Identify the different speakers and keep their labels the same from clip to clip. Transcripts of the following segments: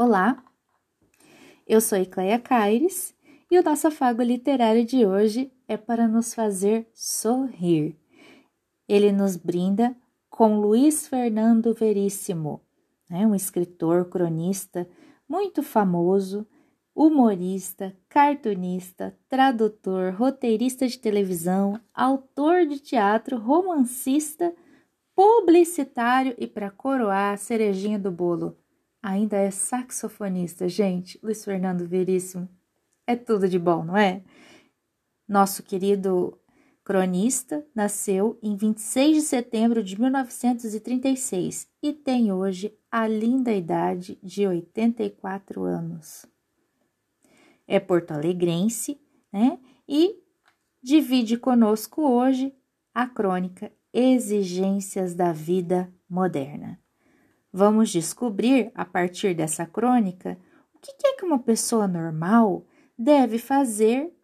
Speaker 1: Olá, eu sou Ecleia Caires e o nosso afago literário de hoje é para nos fazer sorrir. Ele nos brinda com Luiz Fernando Veríssimo, né, um escritor, cronista muito famoso, humorista, cartunista, tradutor, roteirista de televisão, autor de teatro, romancista, publicitário e, para coroar, a cerejinha do bolo, ainda é saxofonista. Gente, Luiz Fernando Veríssimo é tudo de bom, não é? Nosso querido cronista nasceu em 26 de setembro de 1936 e tem hoje a linda idade de 84 anos é porto-alegrense, né? E divide conosco hoje a crônica Exigências da Vida Moderna. Vamos descobrir, a partir dessa crônica, o que é que uma pessoa normal deve fazer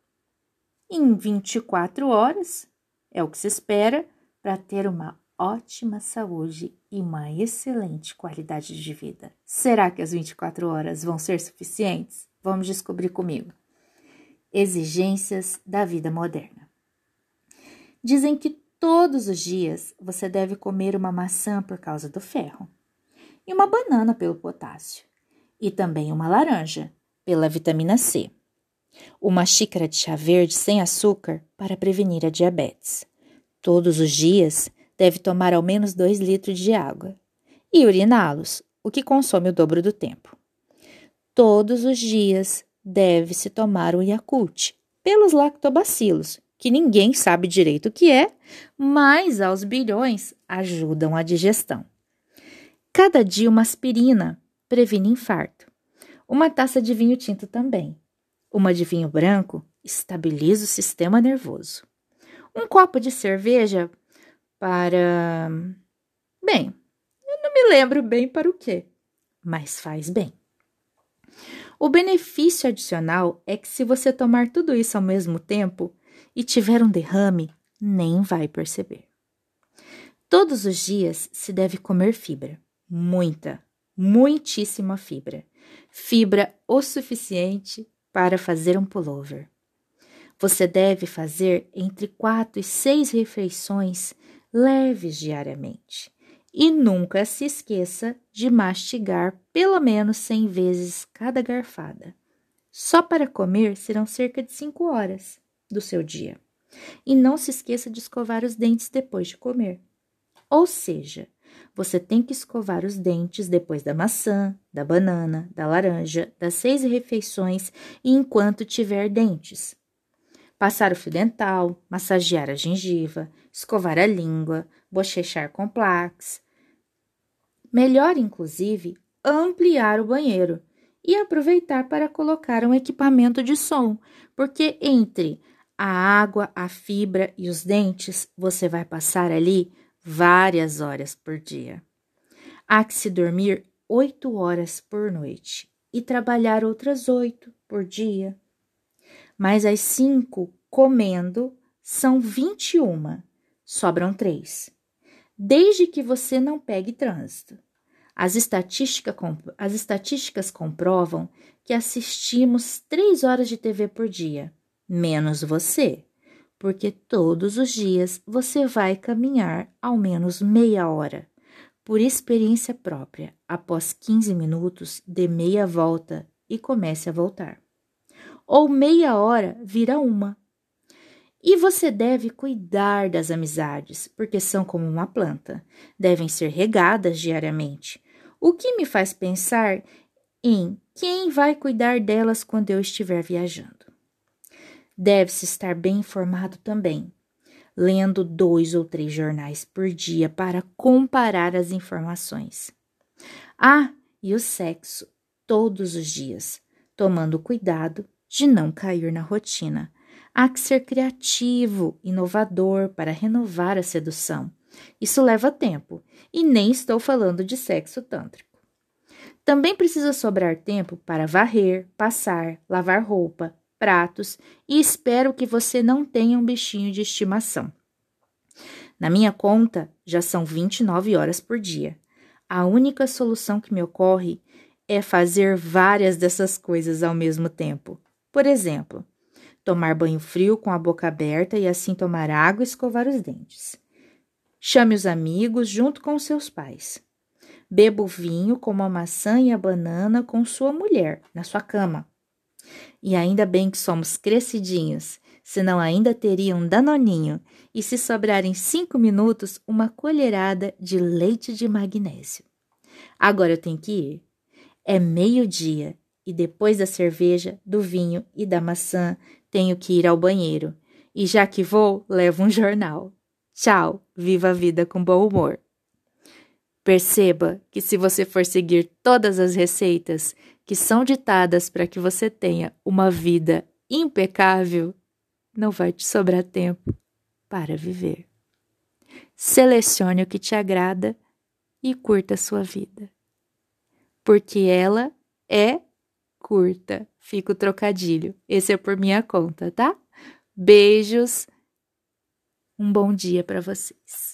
Speaker 1: em 24 horas, é o que se espera, para ter uma ótima saúde e uma excelente qualidade de vida. Será que as 24 horas vão ser suficientes? Vamos descobrir comigo. Exigências da vida moderna. Dizem que todos os dias você deve comer uma maçã por causa do ferro, e uma banana pelo potássio, e também uma laranja pela vitamina C. Uma xícara de chá verde sem açúcar para prevenir a diabetes. Todos os dias deve tomar ao menos 2 litros de água e uriná-los, o que consome o dobro do tempo. Todos os dias deve-se tomar o Yakult pelos lactobacilos, que ninguém sabe direito o que é, mas aos bilhões ajudam a digestão. Cada dia uma aspirina previne infarto. Uma taça de vinho tinto também. Uma de vinho branco estabiliza o sistema nervoso. Um copo de cerveja para. Bem, eu não me lembro bem para o quê, mas faz bem. O benefício adicional é que, se você tomar tudo isso ao mesmo tempo e tiver um derrame, nem vai perceber. Todos os dias se deve comer fibra, muita, muitíssima fibra. Fibra o suficiente para fazer um pullover. Você deve fazer entre quatro e seis refeições leves diariamente. E nunca se esqueça de mastigar pelo menos 100 vezes cada garfada. Só para comer serão cerca de 5 horas do seu dia. E não se esqueça de escovar os dentes depois de comer. Ou seja, você tem que escovar os dentes depois da maçã, da banana, da laranja, das seis refeições e enquanto tiver dentes. Passar o fio dental, massagear a gengiva, escovar a língua, bochechar com plaques, Melhor, inclusive, ampliar o banheiro e aproveitar para colocar um equipamento de som, porque entre a água, a fibra e os dentes, você vai passar ali várias horas por dia. Há que se dormir oito horas por noite e trabalhar outras oito por dia. Mas as cinco comendo são vinte e uma, sobram três desde que você não pegue trânsito. As, estatística, as estatísticas comprovam que assistimos três horas de TV por dia, menos você, porque todos os dias você vai caminhar ao menos meia hora. Por experiência própria, após 15 minutos, dê meia volta e comece a voltar. Ou meia hora vira uma, e você deve cuidar das amizades, porque são como uma planta, devem ser regadas diariamente. O que me faz pensar em quem vai cuidar delas quando eu estiver viajando. Deve-se estar bem informado também, lendo dois ou três jornais por dia para comparar as informações. Ah, e o sexo todos os dias, tomando cuidado de não cair na rotina Há que ser criativo, inovador para renovar a sedução. Isso leva tempo, e nem estou falando de sexo tântrico. Também precisa sobrar tempo para varrer, passar, lavar roupa, pratos e espero que você não tenha um bichinho de estimação. Na minha conta, já são 29 horas por dia. A única solução que me ocorre é fazer várias dessas coisas ao mesmo tempo. Por exemplo, tomar banho frio com a boca aberta e assim tomar água e escovar os dentes. Chame os amigos junto com seus pais. Beba o vinho como a maçã e a banana com sua mulher na sua cama. E ainda bem que somos crescidinhos, senão ainda teria um danoninho e se sobrarem cinco minutos, uma colherada de leite de magnésio. Agora eu tenho que ir. É meio-dia e depois da cerveja, do vinho e da maçã, tenho que ir ao banheiro. E já que vou, levo um jornal. Tchau, viva a vida com bom humor. Perceba que se você for seguir todas as receitas que são ditadas para que você tenha uma vida impecável, não vai te sobrar tempo para viver. Selecione o que te agrada e curta a sua vida. Porque ela é curta. Fica o trocadilho. Esse é por minha conta, tá? Beijos. Um bom dia para vocês.